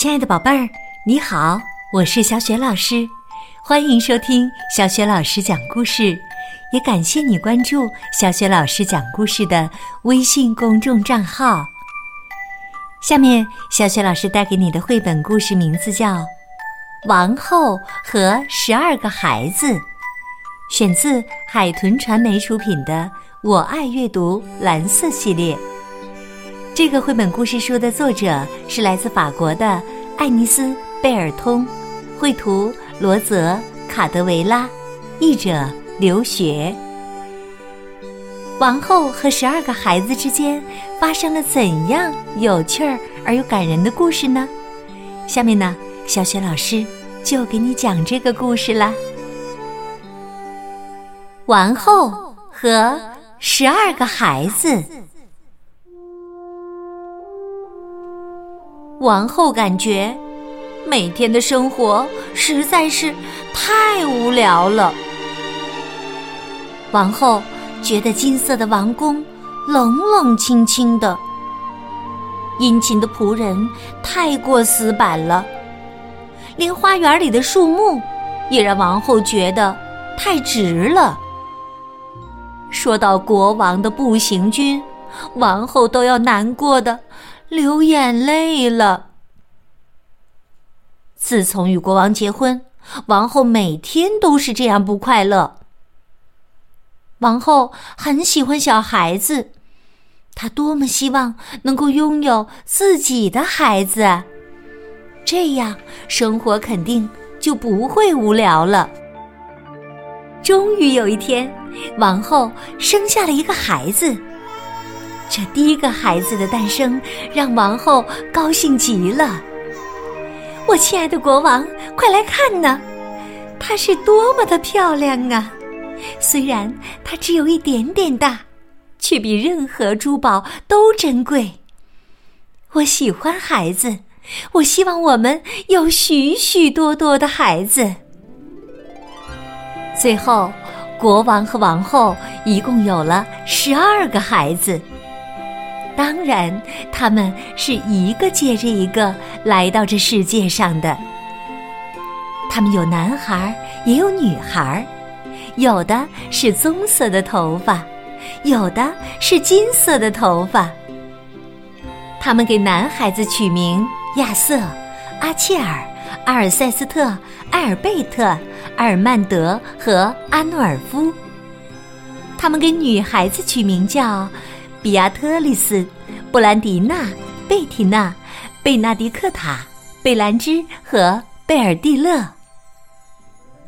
亲爱的宝贝儿，你好，我是小雪老师，欢迎收听小雪老师讲故事，也感谢你关注小雪老师讲故事的微信公众账号。下面，小雪老师带给你的绘本故事名字叫《王后和十二个孩子》，选自海豚传媒出品的《我爱阅读》蓝色系列。这个绘本故事书的作者是来自法国的艾尼斯·贝尔通，绘图罗泽·卡德维拉，译者刘学。王后和十二个孩子之间发生了怎样有趣儿而又感人的故事呢？下面呢，小雪老师就给你讲这个故事啦。王后和十二个孩子。王后感觉每天的生活实在是太无聊了。王后觉得金色的王宫冷冷清清的，殷勤的仆人太过死板了，连花园里的树木也让王后觉得太直了。说到国王的步行军，王后都要难过的。流眼泪了。自从与国王结婚，王后每天都是这样不快乐。王后很喜欢小孩子，她多么希望能够拥有自己的孩子，这样生活肯定就不会无聊了。终于有一天，王后生下了一个孩子。这第一个孩子的诞生让王后高兴极了。我亲爱的国王，快来看呐，她是多么的漂亮啊！虽然她只有一点点大，却比任何珠宝都珍贵。我喜欢孩子，我希望我们有许许多多的孩子。最后，国王和王后一共有了十二个孩子。当然，他们是一个接着一个来到这世界上的。他们有男孩，也有女孩，有的是棕色的头发，有的是金色的头发。他们给男孩子取名亚瑟、阿切尔、阿尔塞斯特、埃尔贝特、阿尔曼德和阿诺尔夫。他们给女孩子取名叫。比亚特丽斯、布兰迪娜、贝缇娜、贝纳迪克塔、贝兰芝和贝尔蒂勒。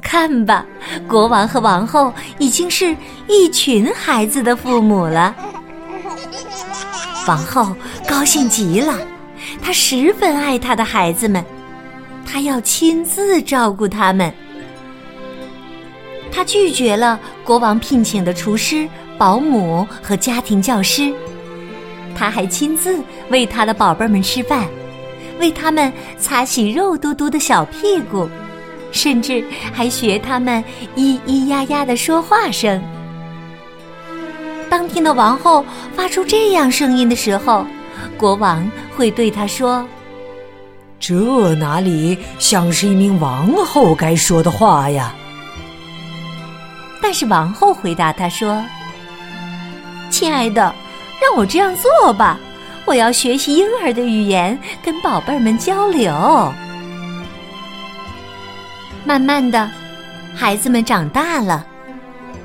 看吧，国王和王后已经是一群孩子的父母了。王后高兴极了，她十分爱她的孩子们，她要亲自照顾他们。她拒绝了国王聘请的厨师。保姆和家庭教师，他还亲自为他的宝贝们吃饭，为他们擦洗肉嘟嘟的小屁股，甚至还学他们咿咿呀呀的说话声。当听到王后发出这样声音的时候，国王会对他说：“这哪里像是一名王后该说的话呀？”但是王后回答他说。亲爱的，让我这样做吧。我要学习婴儿的语言，跟宝贝们交流。慢慢的，孩子们长大了，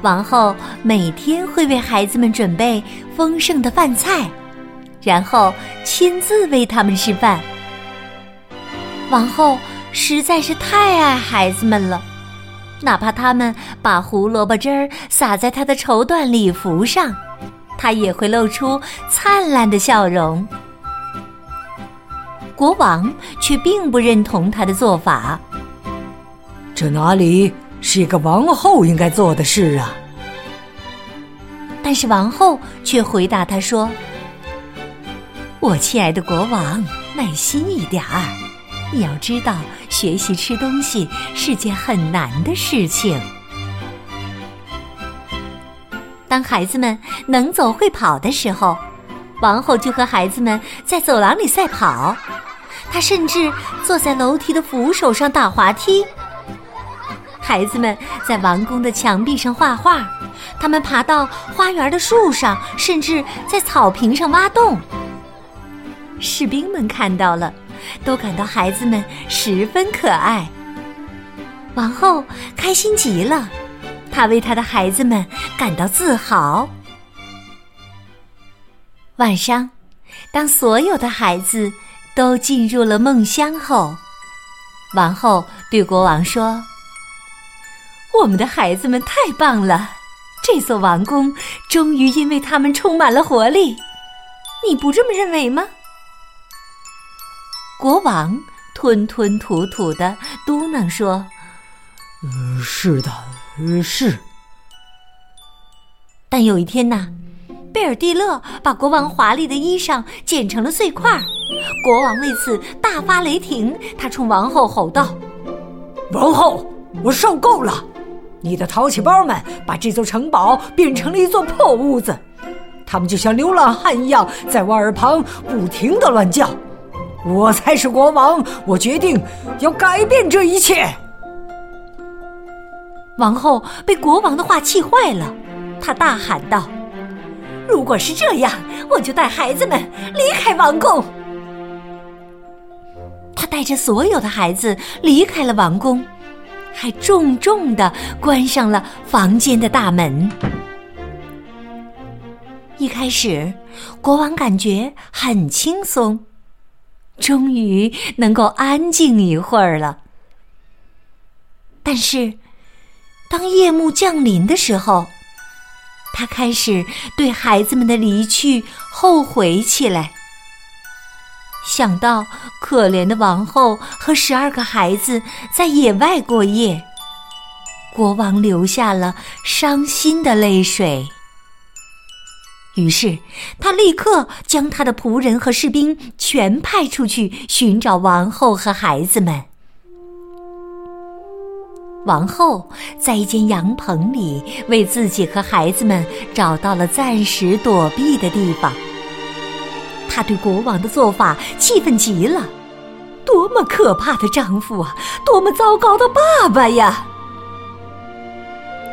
王后每天会为孩子们准备丰盛的饭菜，然后亲自喂他们吃饭。王后实在是太爱孩子们了，哪怕他们把胡萝卜汁儿洒在她的绸缎礼服上。他也会露出灿烂的笑容。国王却并不认同他的做法。这哪里是一个王后应该做的事啊？但是王后却回答他说：“我亲爱的国王，耐心一点儿。你要知道，学习吃东西是件很难的事情。”当孩子们能走会跑的时候，王后就和孩子们在走廊里赛跑，她甚至坐在楼梯的扶手上打滑梯。孩子们在王宫的墙壁上画画，他们爬到花园的树上，甚至在草坪上挖洞。士兵们看到了，都感到孩子们十分可爱。王后开心极了，他为他的孩子们感到自豪。晚上，当所有的孩子都进入了梦乡后，王后对国王说：“我们的孩子们太棒了，这座王宫终于因为他们充满了活力。你不这么认为吗？”国王吞吞吐吐的嘟囔说：“嗯，是的，是。”但有一天呐。贝尔蒂勒把国王华丽的衣裳剪成了碎块，国王为此大发雷霆。他冲王后吼道：“王后，我受够了！你的淘气包们把这座城堡变成了一座破屋子，他们就像流浪汉一样在我耳旁不停的乱叫。我才是国王，我决定要改变这一切。”王后被国王的话气坏了，她大喊道。如果是这样，我就带孩子们离开王宫。他带着所有的孩子离开了王宫，还重重的关上了房间的大门。一开始，国王感觉很轻松，终于能够安静一会儿了。但是，当夜幕降临的时候，他开始对孩子们的离去后悔起来，想到可怜的王后和十二个孩子在野外过夜，国王流下了伤心的泪水。于是，他立刻将他的仆人和士兵全派出去寻找王后和孩子们。王后在一间羊棚里为自己和孩子们找到了暂时躲避的地方。她对国王的做法气愤极了，多么可怕的丈夫啊！多么糟糕的爸爸呀！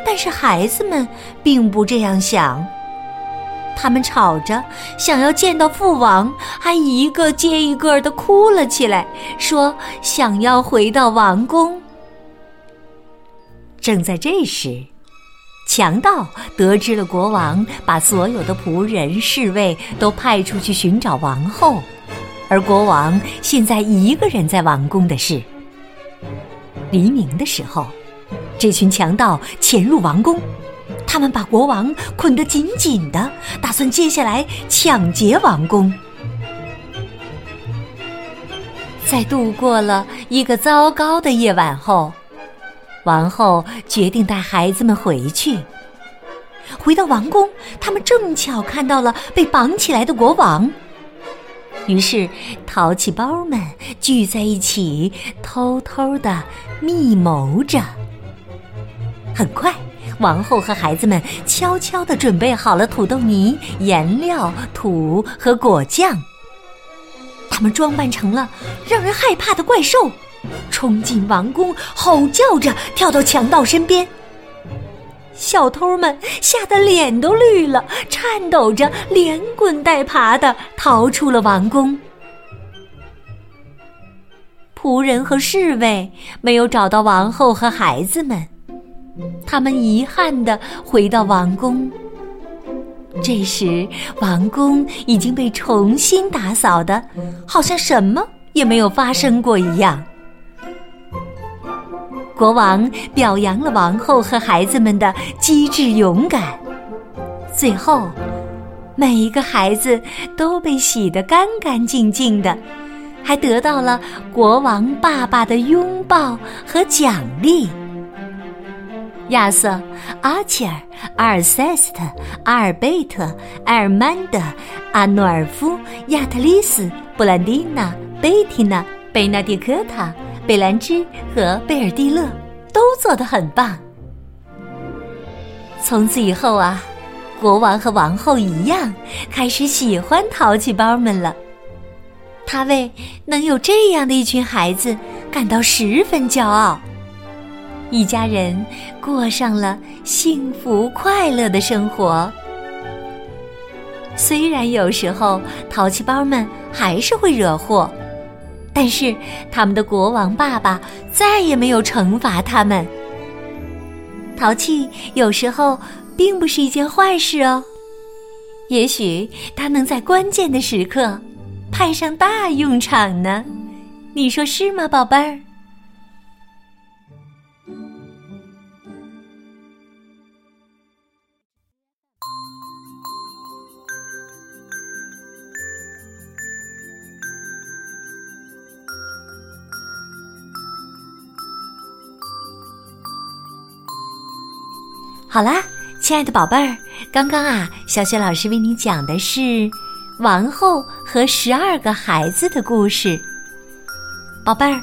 但是孩子们并不这样想，他们吵着想要见到父王，还一个接一个的哭了起来，说想要回到王宫。正在这时，强盗得知了国王把所有的仆人、侍卫都派出去寻找王后，而国王现在一个人在王宫的事。黎明的时候，这群强盗潜入王宫，他们把国王捆得紧紧的，打算接下来抢劫王宫。在度过了一个糟糕的夜晚后。王后决定带孩子们回去。回到王宫，他们正巧看到了被绑起来的国王。于是，淘气包们聚在一起，偷偷的密谋着。很快，王后和孩子们悄悄的准备好了土豆泥、颜料、土和果酱。他们装扮成了让人害怕的怪兽。冲进王宫，吼叫着跳到强盗身边。小偷们吓得脸都绿了，颤抖着连滚带爬的逃出了王宫。仆人和侍卫没有找到王后和孩子们，他们遗憾的回到王宫。这时，王宫已经被重新打扫的，好像什么也没有发生过一样。国王表扬了王后和孩子们的机智勇敢，最后，每一个孩子都被洗得干干净净的，还得到了国王爸爸的拥抱和奖励。亚瑟、阿切尔、阿尔塞斯特、阿尔贝特、埃尔曼德、阿诺尔夫、亚特丽斯、布兰蒂娜、贝蒂娜、贝纳迪科塔。贝兰芝和贝尔蒂勒都做得很棒。从此以后啊，国王和王后一样开始喜欢淘气包们了。他为能有这样的一群孩子感到十分骄傲。一家人过上了幸福快乐的生活。虽然有时候淘气包们还是会惹祸，但是他们的国王爸爸再也没有惩罚他们。淘气有时候并不是一件坏事哦，也许它能在关键的时刻派上大用场呢。你说是吗，宝贝儿？好啦，亲爱的宝贝儿，刚刚啊，小雪老师为你讲的是王后和十二个孩子的故事。宝贝儿，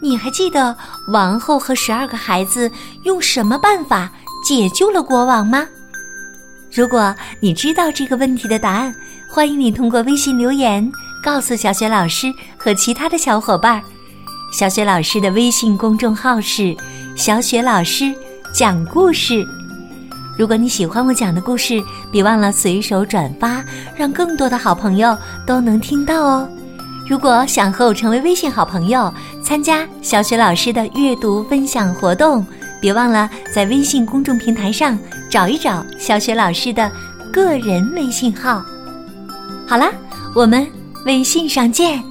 你还记得王后和十二个孩子用什么办法解救了国王吗？如果你知道这个问题的答案，欢迎你通过微信留言告诉小雪老师和其他的小伙伴。小雪老师的微信公众号是“小雪老师讲故事”。如果你喜欢我讲的故事，别忘了随手转发，让更多的好朋友都能听到哦。如果想和我成为微信好朋友，参加小雪老师的阅读分享活动，别忘了在微信公众平台上找一找小雪老师的个人微信号。好啦，我们微信上见。